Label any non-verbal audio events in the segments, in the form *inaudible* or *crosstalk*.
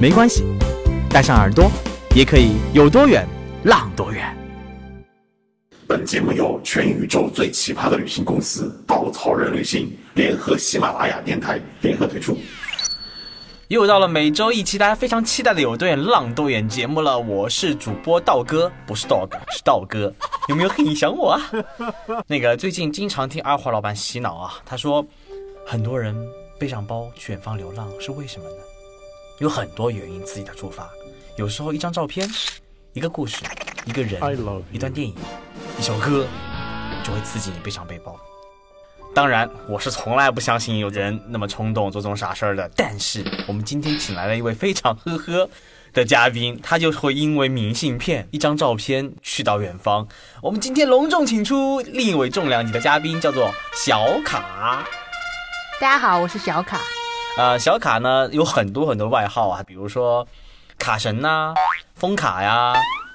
没关系，带上耳朵，也可以有多远浪多远。本节目由全宇宙最奇葩的旅行公司稻草人旅行联合喜马拉雅电台联合推出。又到了每周一期大家非常期待的有多远浪多远节目了，我是主播道哥，不是 dog，是道哥，有没有很想我啊？*laughs* 那个最近经常听阿华老板洗脑啊，他说很多人背上包去远方流浪是为什么呢？有很多原因刺激他出发，有时候一张照片、一个故事、一个人、一段电影、一首歌就会刺激你背上背包。当然，我是从来不相信有人那么冲动做这种傻事儿的。但是，我们今天请来了一位非常呵呵的嘉宾，他就会因为明信片一张照片去到远方。我们今天隆重请出另一位重量级的嘉宾，叫做小卡。大家好，我是小卡。呃，小卡呢有很多很多外号啊，比如说卡神呐、风卡呀。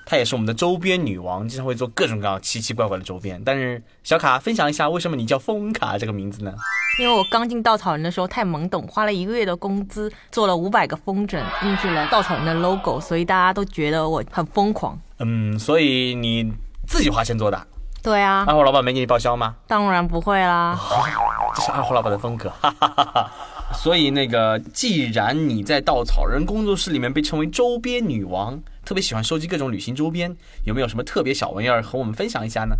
她也是我们的周边女王，经常会做各种各样奇奇怪怪的周边。但是小卡分享一下，为什么你叫风卡这个名字呢？因为我刚进稻草人的时候太懵懂，花了一个月的工资做了五百个风筝，印制了稻草人的 logo，所以大家都觉得我很疯狂。嗯，所以你自己花钱做的？对啊。二货老板没给你报销吗？当然不会啦，这是二货老板的风格。哈哈哈哈所以那个，既然你在稻草人工作室里面被称为周边女王。特别喜欢收集各种旅行周边，有没有什么特别小玩意儿和我们分享一下呢？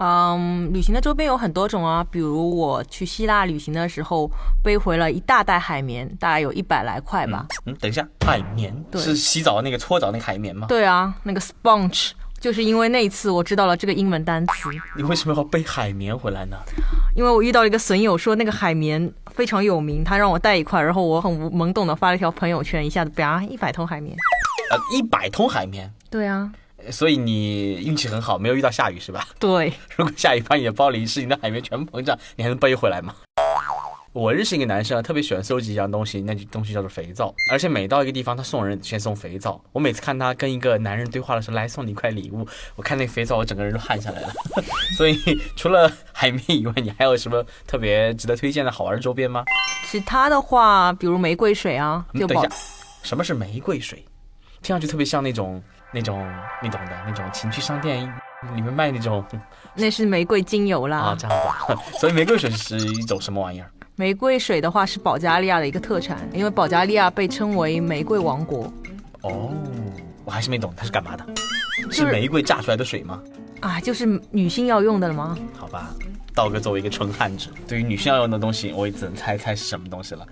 嗯，旅行的周边有很多种啊，比如我去希腊旅行的时候，背回了一大袋海绵，大概有一百来块吧。嗯，等一下，海绵是洗澡那个搓澡那个海绵吗？对啊，那个 sponge，就是因为那一次我知道了这个英文单词。你为什么要背海绵回来呢？因为我遇到了一个损友，说那个海绵非常有名，他让我带一块，然后我很懵懂的发了一条朋友圈，一下子啪一百桶海绵。呃，一百桶海绵。对啊，所以你运气很好，没有遇到下雨是吧？对。如果下雨把你的包里是你的海绵全部膨胀，你还能背回来吗？我认识一个男生啊，特别喜欢收集一样东西，那东西叫做肥皂，而且每到一个地方，他送人先送肥皂。我每次看他跟一个男人对话的时候，来送你一块礼物，我看那肥皂，我整个人都汗下来了。*laughs* 所以除了海绵以外，你还有什么特别值得推荐的好玩的周边吗？其他的话，比如玫瑰水啊。等一下，什么是玫瑰水？听上去特别像那种那种你懂的那种情趣商店里面卖那种，那是玫瑰精油啦。啊，这样子。*laughs* 所以玫瑰水是一种什么玩意儿？玫瑰水的话是保加利亚的一个特产，因为保加利亚被称为玫瑰王国。哦，我还是没懂它是干嘛的？是玫瑰榨出来的水吗？啊，就是女性要用的了吗？好吧，道哥作为一个纯汉子，对于女性要用的东西，我也只能猜猜是什么东西了。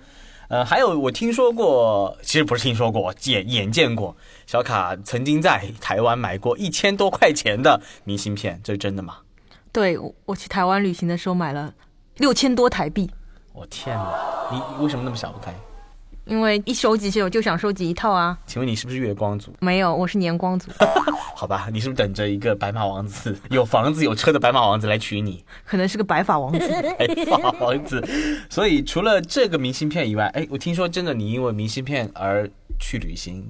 呃，还有我听说过，其实不是听说过，眼眼见过。小卡曾经在台湾买过一千多块钱的明信片，这是真的吗？对，我去台湾旅行的时候买了六千多台币。我天哪，你为什么那么想不开？因为一收集起我就想收集一套啊！请问你是不是月光族？没有，我是年光族。*laughs* 好吧，你是不是等着一个白马王子、*laughs* 有房子有车的白马王子来娶你？可能是个白发王子。*laughs* 白发王子。所以除了这个明信片以外，哎，我听说真的你因为明信片而去旅行，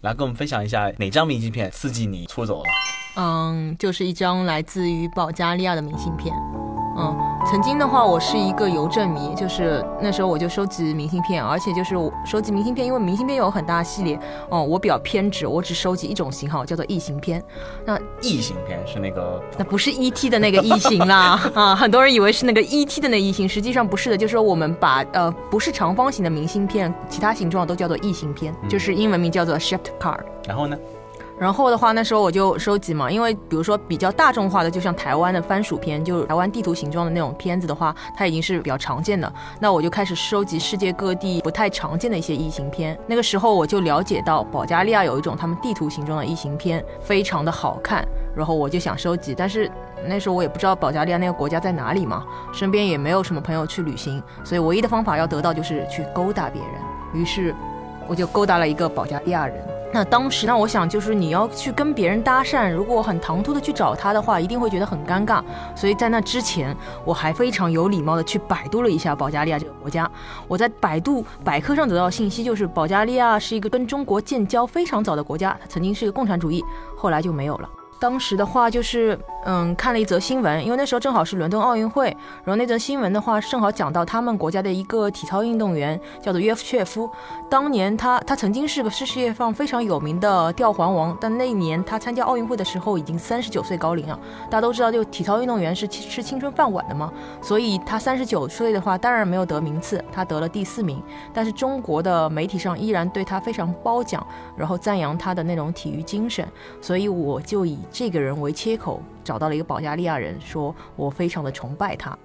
来跟我们分享一下哪张明信片刺激你出走了？嗯，就是一张来自于保加利亚的明信片。嗯，曾经的话，我是一个邮政迷，就是那时候我就收集明信片，而且就是我收集明信片，因为明信片有很大系列。哦，我比较偏执，我只收集一种型号，叫做异形片。那异形片是那个？那不是 E.T. 的那个异形啦 *laughs* 啊！很多人以为是那个 E.T. 的那异形，实际上不是的，就是说我们把呃不是长方形的明信片，其他形状都叫做异形片，就是英文名叫做 Shift Card。然后呢？然后的话，那时候我就收集嘛，因为比如说比较大众化的，就像台湾的番薯片，就台湾地图形状的那种片子的话，它已经是比较常见的。那我就开始收集世界各地不太常见的一些异形片。那个时候我就了解到，保加利亚有一种他们地图形状的异形片，非常的好看。然后我就想收集，但是那时候我也不知道保加利亚那个国家在哪里嘛，身边也没有什么朋友去旅行，所以唯一的方法要得到就是去勾搭别人。于是。我就勾搭了一个保加利亚人。那当时呢，我想就是你要去跟别人搭讪，如果很唐突的去找他的话，一定会觉得很尴尬。所以在那之前，我还非常有礼貌的去百度了一下保加利亚这个国家。我在百度百科上得到信息，就是保加利亚是一个跟中国建交非常早的国家，它曾经是一个共产主义，后来就没有了。当时的话就是，嗯，看了一则新闻，因为那时候正好是伦敦奥运会，然后那则新闻的话正好讲到他们国家的一个体操运动员叫做约夫切夫，当年他他曾经是个世界上非常有名的吊环王，但那年他参加奥运会的时候已经三十九岁高龄了。大家都知道，就体操运动员是吃青春饭碗的嘛，所以他三十九岁的话当然没有得名次，他得了第四名。但是中国的媒体上依然对他非常褒奖，然后赞扬他的那种体育精神，所以我就以。这个人为切口找到了一个保加利亚人，说我非常的崇拜他。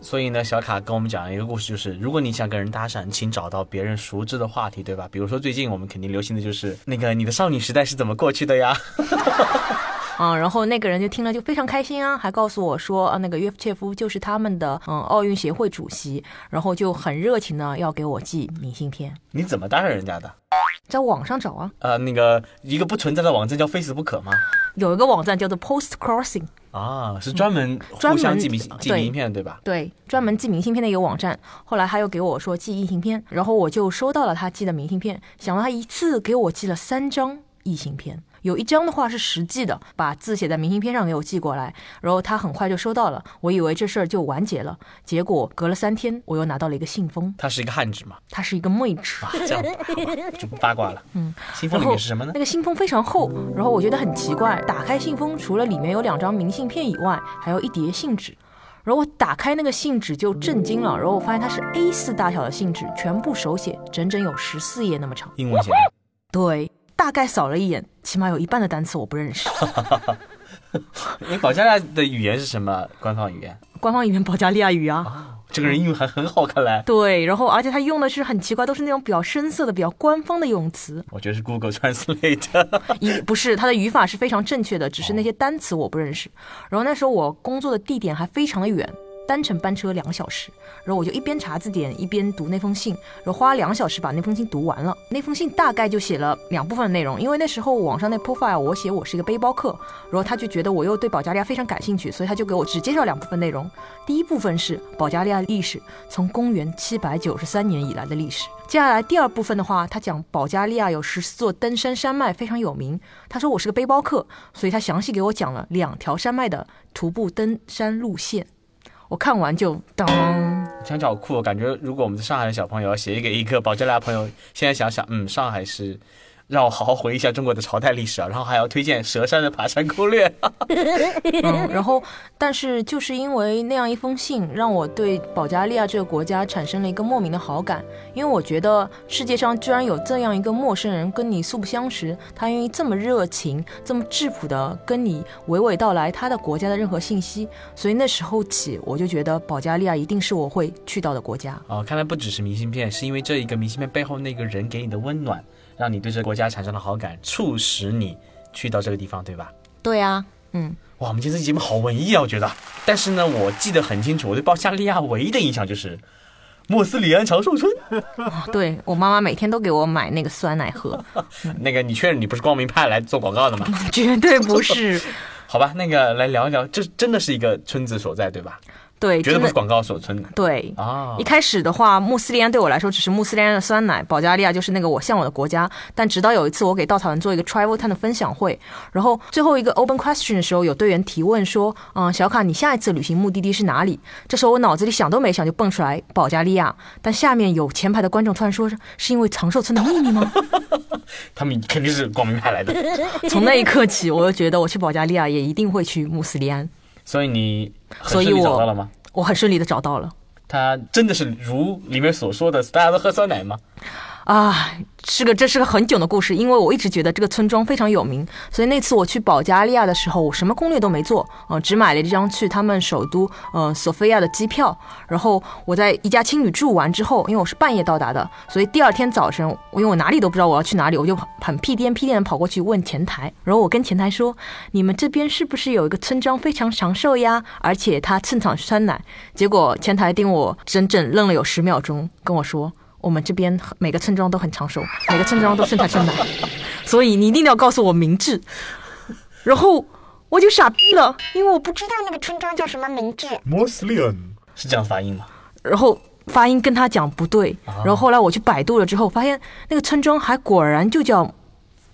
所以呢，小卡跟我们讲了一个故事，就是如果你想跟人搭讪，请找到别人熟知的话题，对吧？比如说最近我们肯定流行的就是那个你的少女时代是怎么过去的呀？*laughs* *laughs* *laughs* 嗯，然后那个人就听了就非常开心啊，还告诉我说啊，那个约夫切夫就是他们的嗯奥运协会主席，然后就很热情的要给我寄明信片。你怎么搭讪人家的？在网上找啊。呃，那个一个不存在的网站叫 Facebook 吗？有一个网站叫做 Post Crossing 啊，是专门互相寄明寄明信片对吧？对，专门寄明信片的一个网站。后来他又给我说寄异形片，然后我就收到了他寄的明信片，想到他一次给我寄了三张异形片。有一张的话是实际的，把字写在明信片上给我寄过来，然后他很快就收到了。我以为这事儿就完结了，结果隔了三天，我又拿到了一个信封。它是一个汉纸吗？它是一个妹纸。这样 *laughs* 就不八卦了。嗯，信封里面是什么呢？那个信封非常厚，然后我觉得很奇怪。打开信封，除了里面有两张明信片以外，还有一叠信纸。然后我打开那个信纸就震惊了，然后我发现它是 A4 大小的信纸，全部手写，整整有十四页那么长。英文写的。对。大概扫了一眼，起码有一半的单词我不认识。*laughs* 你保加利亚的语言是什么官方语言？官方语言保加利亚语啊。这个人英语还很好，看来。对，然后而且他用的是很奇怪，都是那种比较深色的、比较官方的用词。我觉得是 Google Translate。*laughs* 一不是，他的语法是非常正确的，只是那些单词我不认识。然后那时候我工作的地点还非常的远。单程班车两个小时，然后我就一边查字典一边读那封信，然后花了两小时把那封信读完了。那封信大概就写了两部分内容，因为那时候网上那 profile 我写我是一个背包客，然后他就觉得我又对保加利亚非常感兴趣，所以他就给我只介绍两部分内容。第一部分是保加利亚历史，从公元七百九十三年以来的历史。接下来第二部分的话，他讲保加利亚有十四座登山山脉非常有名。他说我是个背包客，所以他详细给我讲了两条山脉的徒步登山路线。我看完就当，听起来好酷哦！感觉如果我们在上海的小朋友要写给一个保加利亚朋友，现在想想，嗯，上海是。让我好好回忆一下中国的朝代历史啊，*laughs* 然后还要推荐佘山的爬山攻略。*laughs* 嗯，然后，但是就是因为那样一封信，让我对保加利亚这个国家产生了一个莫名的好感，因为我觉得世界上居然有这样一个陌生人跟你素不相识，他愿意这么热情、这么质朴的跟你娓娓道来他的国家的任何信息，所以那时候起我就觉得保加利亚一定是我会去到的国家。哦，看来不只是明信片，是因为这一个明信片背后那个人给你的温暖。让你对这个国家产生了好感，促使你去到这个地方，对吧？对啊，嗯，哇，我们今天这节目好文艺啊，我觉得。但是呢，我记得很清楚，我对保加利亚唯一的印象就是莫斯里安长寿村。对我妈妈每天都给我买那个酸奶喝。*laughs* 那个，你确认你不是光明派来做广告的吗？*laughs* 绝对不是。*laughs* 好吧，那个来聊一聊，这真的是一个村子所在，对吧？对，绝对不是广告所存。对啊，一开始的话，穆斯利安对我来说只是穆斯利安的酸奶，保加利亚就是那个我向往的国家。但直到有一次，我给稻草人做一个 travel time 的分享会，然后最后一个 open question 的时候，有队员提问说：“嗯，小卡，你下一次旅行目的地是哪里？”这时候我脑子里想都没想就蹦出来保加利亚。但下面有前排的观众突然说：“是因为长寿村的秘密吗？” *laughs* 他们肯定是光明派来的。*laughs* *laughs* 从那一刻起，我就觉得我去保加利亚也一定会去穆斯利安。所以你所以找到了吗？我很顺利的找到了。他真的是如里面所说的，大家都喝酸奶吗？啊。是个，这是个很久的故事，因为我一直觉得这个村庄非常有名，所以那次我去保加利亚的时候，我什么攻略都没做，呃，只买了一张去他们首都，呃，索菲亚的机票。然后我在一家青旅住完之后，因为我是半夜到达的，所以第二天早晨，因为我哪里都不知道我要去哪里，我就很屁颠屁颠的跑过去问前台。然后我跟前台说：“你们这边是不是有一个村庄非常长寿呀？而且它盛产酸奶？”结果前台盯我整整愣了有十秒钟，跟我说。我们这边每个村庄都很长寿，每个村庄都生产生奶，*laughs* 所以你一定要告诉我名字。然后我就傻逼了，因为我不知道那个村庄叫什么名字。穆斯林是这样发音吗？然后发音跟他讲不对，然后后来我去百度了之后，发现那个村庄还果然就叫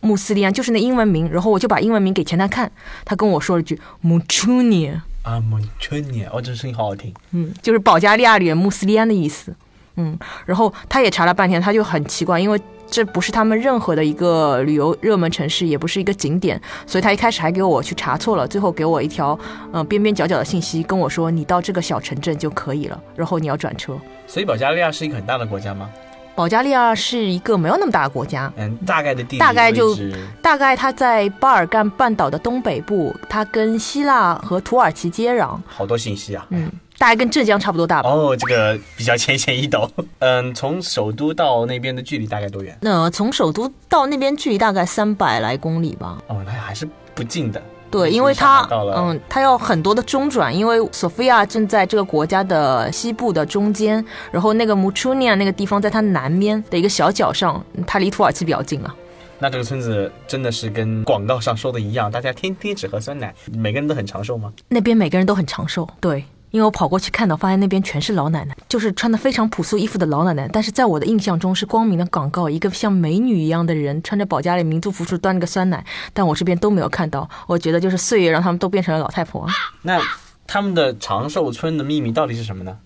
穆斯利安，就是那英文名。然后我就把英文名给前台看，他跟我说了句 u n i 啊，蒙春尼，哦，这声音好好听。嗯，就是保加利亚里的穆斯利安的意思。嗯，然后他也查了半天，他就很奇怪，因为这不是他们任何的一个旅游热门城市，也不是一个景点，所以他一开始还给我去查错了，最后给我一条嗯、呃边边角角的信息，跟我说你到这个小城镇就可以了，然后你要转车。所以保加利亚是一个很大的国家吗？保加利亚是一个没有那么大的国家，嗯，大概的地大概就大概它在巴尔干半岛的东北部，它跟希腊和土耳其接壤，好多信息啊。嗯，大概跟浙江差不多大吧。哦，这个比较浅显易懂。*laughs* 嗯，从首都到那边的距离大概多远？那从首都到那边距离大概三百来公里吧。哦，那还是不近的。对，因为它嗯，它要很多的中转，因为索菲亚正在这个国家的西部的中间，然后那个穆楚尼亚那个地方在它南边的一个小角上，它离土耳其比较近了。那这个村子真的是跟广告上说的一样，大家天天只喝酸奶，每个人都很长寿吗？那边每个人都很长寿，对。因为我跑过去看到，发现那边全是老奶奶，就是穿的非常朴素衣服的老奶奶。但是在我的印象中是光明的广告，一个像美女一样的人穿着保加利民族服饰端着个酸奶，但我这边都没有看到。我觉得就是岁月让他们都变成了老太婆。那他们的长寿村的秘密到底是什么呢？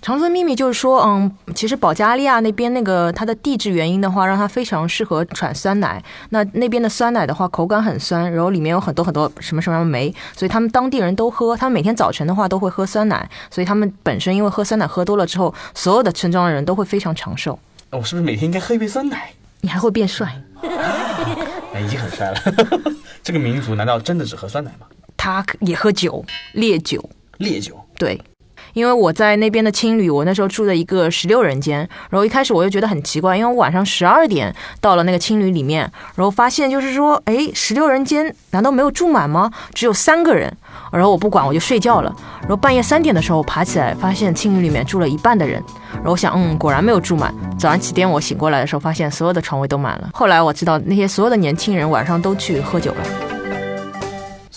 长村秘密就是说，嗯，其实保加利亚那边那个它的地质原因的话，让它非常适合产酸奶。那那边的酸奶的话，口感很酸，然后里面有很多很多什么什么酶，所以他们当地人都喝。他们每天早晨的话都会喝酸奶，所以他们本身因为喝酸奶喝多了之后，所有的村庄的人都会非常长寿。我、是不是每天应该喝一杯酸奶？你还会变帅。*laughs* 哎，已经很帅了。*laughs* 这个民族难道真的只喝酸奶吗？他也喝酒，烈酒。烈酒。对，因为我在那边的青旅，我那时候住的一个十六人间，然后一开始我就觉得很奇怪，因为我晚上十二点到了那个青旅里面，然后发现就是说，哎，十六人间难道没有住满吗？只有三个人，然后我不管，我就睡觉了。然后半夜三点的时候我爬起来，发现青旅里面住了一半的人，然后我想，嗯，果然没有住满。早上七点我醒过来的时候，发现所有的床位都满了。后来我知道那些所有的年轻人晚上都去喝酒了。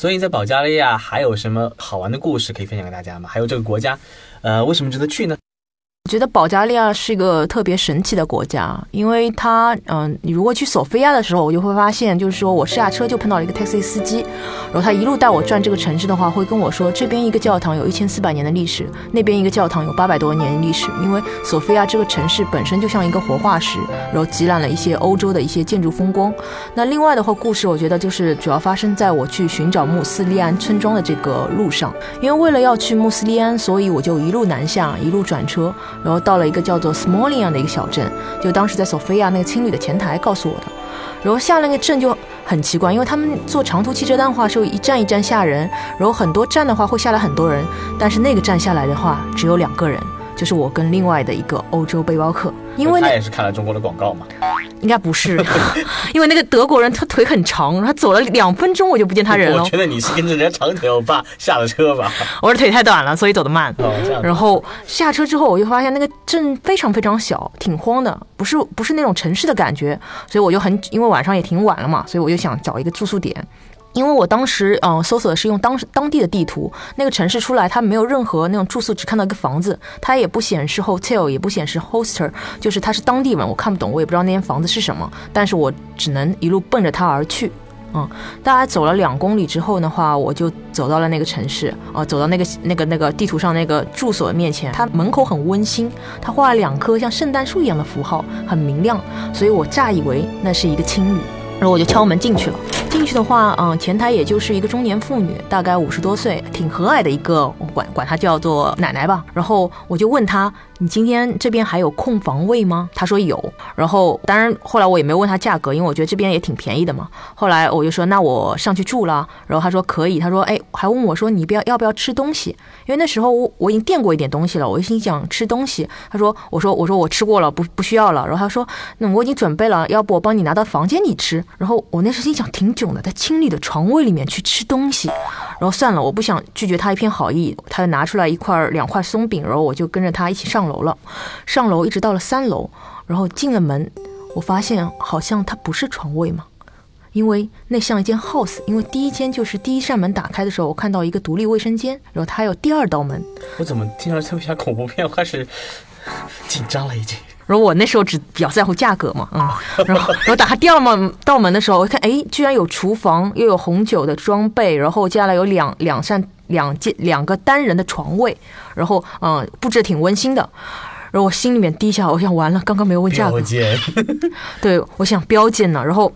所以在保加利亚还有什么好玩的故事可以分享给大家吗？还有这个国家，呃，为什么值得去呢？我觉得保加利亚是一个特别神奇的国家，因为它，嗯、你如果去索菲亚的时候，我就会发现，就是说我下车就碰到了一个 taxi 司机，然后他一路带我转这个城市的话，会跟我说，这边一个教堂有一千四百年的历史，那边一个教堂有八百多年历史，因为索菲亚这个城市本身就像一个活化石，然后集揽了一些欧洲的一些建筑风光。那另外的话，故事我觉得就是主要发生在我去寻找穆斯利安村庄的这个路上，因为为了要去穆斯利安，所以我就一路南下，一路转车，然后到了一个叫做 Smolian 的一个小镇，就当时在索菲亚那个青旅的前台告诉我的。然后下了那个镇就很奇怪，因为他们坐长途汽车的话是一站一站下人，然后很多站的话会下来很多人，但是那个站下来的话只有两个人，就是我跟另外的一个欧洲背包客，因为他也是看了中国的广告嘛。应该不是，*laughs* 因为那个德国人他腿很长，他走了两分钟我就不见他人了我，觉得你是跟着人家长腿欧巴下了车吧？*laughs* 我的腿太短了，所以走得慢。哦。然后下车之后，我就发现那个镇非常非常小，挺荒的，不是不是那种城市的感觉，所以我就很因为晚上也挺晚了嘛，所以我就想找一个住宿点。因为我当时嗯、搜索的是用当时当地的地图，那个城市出来它没有任何那种住宿，只看到一个房子，它也不显示 hotel，也不显示 hostel，就是它是当地人，我看不懂，我也不知道那间房子是什么，但是我只能一路奔着它而去。嗯，大概走了两公里之后的话，我就走到了那个城市，呃，走到那个那个那个地图上那个住所面前，它门口很温馨，它画了两棵像圣诞树一样的符号，很明亮，所以我乍以为那是一个青旅，然后我就敲门进去了。进去的话，嗯，前台也就是一个中年妇女，大概五十多岁，挺和蔼的一个，我管管她叫做奶奶吧。然后我就问她：“你今天这边还有空房位吗？”他说有。然后当然后来我也没有问他价格，因为我觉得这边也挺便宜的嘛。后来我就说：“那我上去住了。”然后他说可以。他说：“哎，还问我说你不要要不要吃东西？因为那时候我我已经垫过一点东西了，我心想吃东西。他说：“我说我说我吃过了，不不需要了。”然后他说：“那我已经准备了，要不我帮你拿到房间里吃？”然后我那时心想挺囧的，在清理的床位里面去吃东西。然后算了，我不想拒绝他一片好意，他就拿出来一块两块松饼，然后我就跟着他一起上楼了。上楼一直到了三楼，然后进了门，我发现好像它不是床位嘛，因为那像一间 house，因为第一间就是第一扇门打开的时候，我看到一个独立卫生间，然后它还有第二道门，我怎么听着特别像恐怖片？我开始紧张了已经。然后我那时候只比较在乎价格嘛，嗯，然后然后打开第二门道门的时候，我看哎，居然有厨房，又有红酒的装备，然后接下来有两两扇两间两个单人的床位，然后嗯布置得挺温馨的，然后我心里面低下，我想完了，刚刚没有问价格。*laughs* 对我想标间呢，然后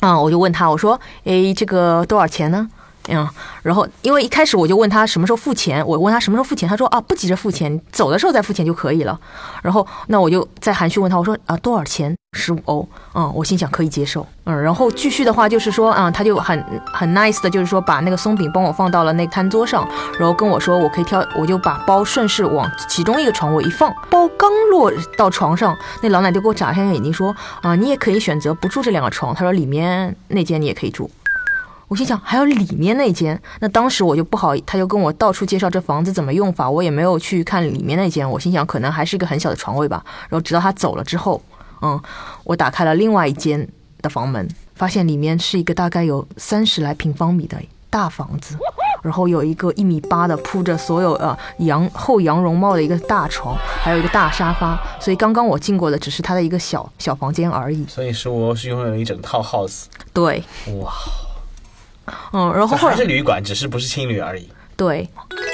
啊、我就问他，我说诶这个多少钱呢？嗯，然后因为一开始我就问他什么时候付钱，我问他什么时候付钱，他说啊不急着付钱，走的时候再付钱就可以了。然后那我就再含蓄问他，我说啊多少钱？十五欧。嗯，我心想可以接受。嗯，然后继续的话就是说啊、他就很很 nice 的，就是说把那个松饼帮我放到了那个餐桌上，然后跟我说我可以挑，我就把包顺势往其中一个床位一放，包刚落到床上，那老奶就给我眨一下眼睛说啊你也可以选择不住这两个床，他说里面那间你也可以住。我心想还有里面那间，那当时我就不好，他就跟我到处介绍这房子怎么用法，我也没有去看里面那间。我心想可能还是一个很小的床位吧。然后直到他走了之后，嗯，我打开了另外一间的房门，发现里面是一个大概有三十来平方米的大房子，然后有一个一米八的铺着所有呃羊厚羊绒帽的一个大床，还有一个大沙发。所以刚刚我进过的只是他的一个小小房间而已。所以说我是拥有一整套 house，对，哇，嗯，然后后来还是旅馆，只是不是青旅而已。对，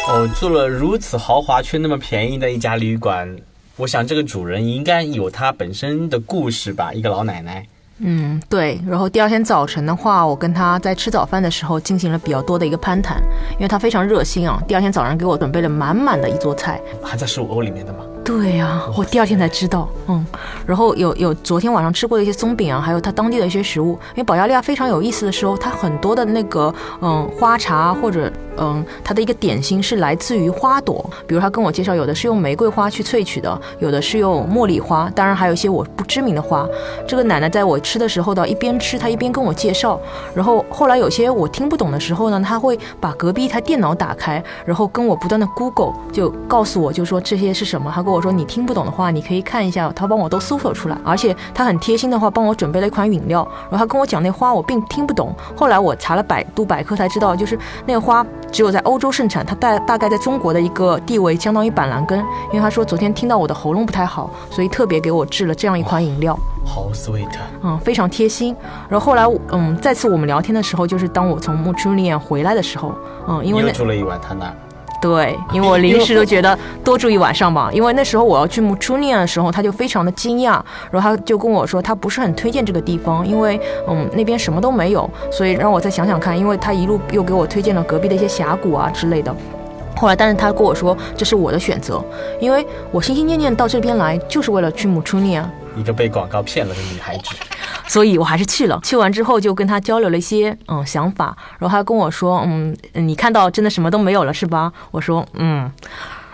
哦，住了如此豪华却那么便宜的一家旅馆，我想这个主人应该有他本身的故事吧，一个老奶奶。嗯，对。然后第二天早晨的话，我跟他在吃早饭的时候进行了比较多的一个攀谈，因为他非常热心啊。第二天早上给我准备了满满的一桌菜。还在十五欧里面的吗？对呀、我第二天才知道，嗯，然后有有昨天晚上吃过的一些松饼啊，还有它当地的一些食物。因为保加利亚非常有意思的时候，它很多的那个嗯花茶或者嗯它的一个点心是来自于花朵，比如他跟我介绍，有的是用玫瑰花去萃取的，有的是用茉莉花，当然还有一些我不知名的花。这个奶奶在我吃的时候呢，一边吃她一边跟我介绍，然后后来有些我听不懂的时候呢，她会把隔壁一台电脑打开，然后跟我不断的 Google，就告诉我就说这些是什么。她跟我说你听不懂的话，你可以看一下，他帮我都搜索出来，而且他很贴心的话帮我准备了一款饮料，然后他跟我讲那花我并听不懂，后来我查了百度百科才知道，就是那个花只有在欧洲盛产，它大大概在中国的一个地位相当于板蓝根，因为他说昨天听到我的喉咙不太好，所以特别给我制了这样一款饮料。好 sweet，嗯，非常贴心。然后后来，嗯，再次我们聊天的时候，就是当我从穆朱利安回来的时候，嗯，因为住了一晚他那儿。对，因为我临时都觉得多住一晚上吧，因为那时候我要去穆朱利安的时候，他就非常的惊讶，然后他就跟我说他不是很推荐这个地方，因为嗯那边什么都没有，所以让我再想想看，因为他一路又给我推荐了隔壁的一些峡谷啊之类的。后来，但是他跟我说这是我的选择，因为我心心念念到这边来就是为了去穆朱利安。一个被广告骗了的女孩子，所以我还是去了。去完之后就跟他交流了一些嗯想法，然后他跟我说，嗯，你看到真的什么都没有了是吧？我说，嗯。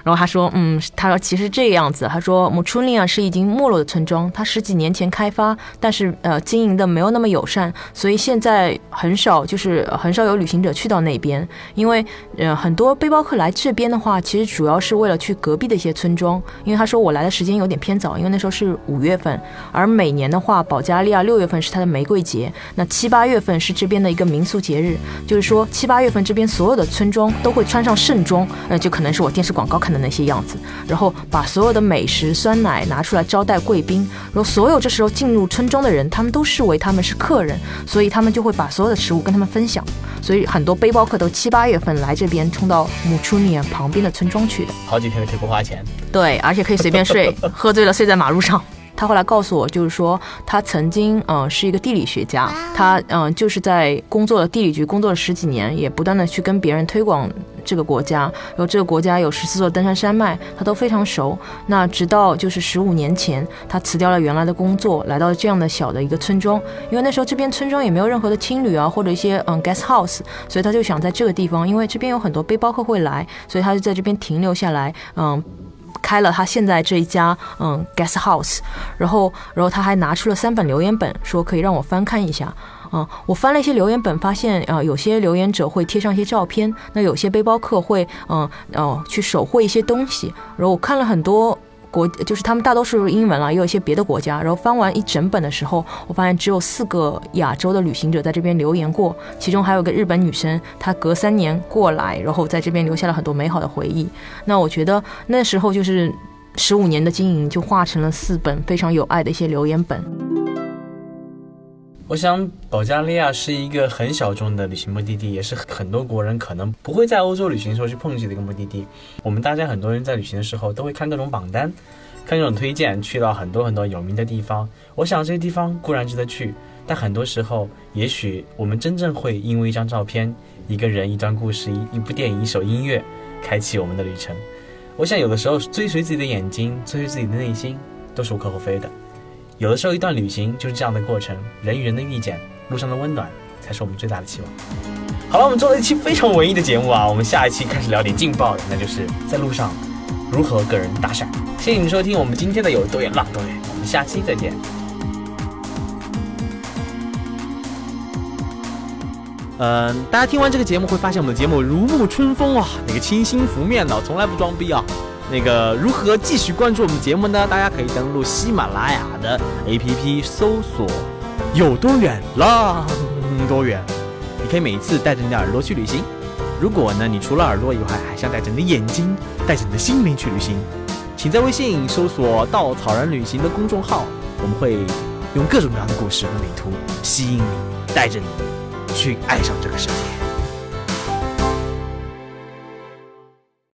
然后他说，嗯，他说其实这个样子，他说姆春利啊是已经没落的村庄，它十几年前开发，但是呃经营的没有那么友善，所以现在很少就是很少有旅行者去到那边，因为呃很多背包客来这边的话，其实主要是为了去隔壁的一些村庄，因为他说我来的时间有点偏早，因为那时候是五月份，而每年的话，保加利亚六月份是它的玫瑰节，那七八月份是这边的一个民俗节日，就是说七八月份这边所有的村庄都会穿上盛装，呃，就可能是我电视广告看的那些样子，然后把所有的美食、酸奶拿出来招待贵宾，然后所有这时候进入村庄的人，他们都视为他们是客人，所以他们就会把所有的食物跟他们分享，所以很多背包客都七八月份来这边冲到姆楚尼亚旁边的村庄去的。好几天都可以不花钱。对，而且可以随便睡，*laughs* 喝醉了睡在马路上。他后来告诉我，就是说他曾经嗯、呃是一个地理学家，他嗯、呃就是在工作了地理局工作了十几年，也不断的去跟别人推广这个国家，然后这个国家有十四座登山山脉，他都非常熟。那直到就是十五年前，他辞掉了原来的工作，来到了这样的小的一个村庄，因为那时候这边村庄也没有任何的青旅啊或者一些嗯 guest house，所以他就想在这个地方，因为这边有很多背包客会来，所以他就在这边停留下来，嗯。开了他现在这一家嗯 guest house，然后然后他还拿出了三本留言本，说可以让我翻看一下。嗯，我翻了一些留言本，发现呃有些留言者会贴上一些照片，那有些背包客会嗯哦、去手绘一些东西。然后我看了很多国，就是他们大多数是英文了，也有一些别的国家。然后翻完一整本的时候，我发现只有四个亚洲的旅行者在这边留言过，其中还有个日本女生，她隔三年过来，然后在这边留下了很多美好的回忆。那我觉得那时候就是十五年的经营，就化成了四本非常有爱的一些留言本。我想，保加利亚是一个很小众的旅行目的地，也是很多国人可能不会在欧洲旅行的时候去碰及的一个目的地。我们大家很多人在旅行的时候都会看各种榜单，看各种推荐，去到很多很多有名的地方。我想这些地方固然值得去，但很多时候，也许我们真正会因为一张照片、一个人、一段故事、一一部电影、一首音乐，开启我们的旅程。我想有的时候追随自己的眼睛，追随自己的内心，都是无可厚非的。有的时候，一段旅行就是这样的过程，人与人的遇见，路上的温暖，才是我们最大的期望。好了，我们做了一期非常文艺的节目啊，我们下一期开始聊点劲爆的，那就是在路上如何跟人搭讪。谢谢你们收听我们今天的有多远浪多远，我们下期再见。嗯，大家听完这个节目会发现我们的节目如沐春风啊，那个清新拂面的，从来不装逼啊。那个如何继续关注我们节目呢？大家可以登录喜马拉雅的 APP 搜索“有多远浪多远”，你可以每一次带着你的耳朵去旅行。如果呢，你除了耳朵以外，还想带着你的眼睛、带着你的心灵去旅行，请在微信搜索“稻草人旅行”的公众号，我们会用各种各样的故事和美图吸引你，带着你去爱上这个世界。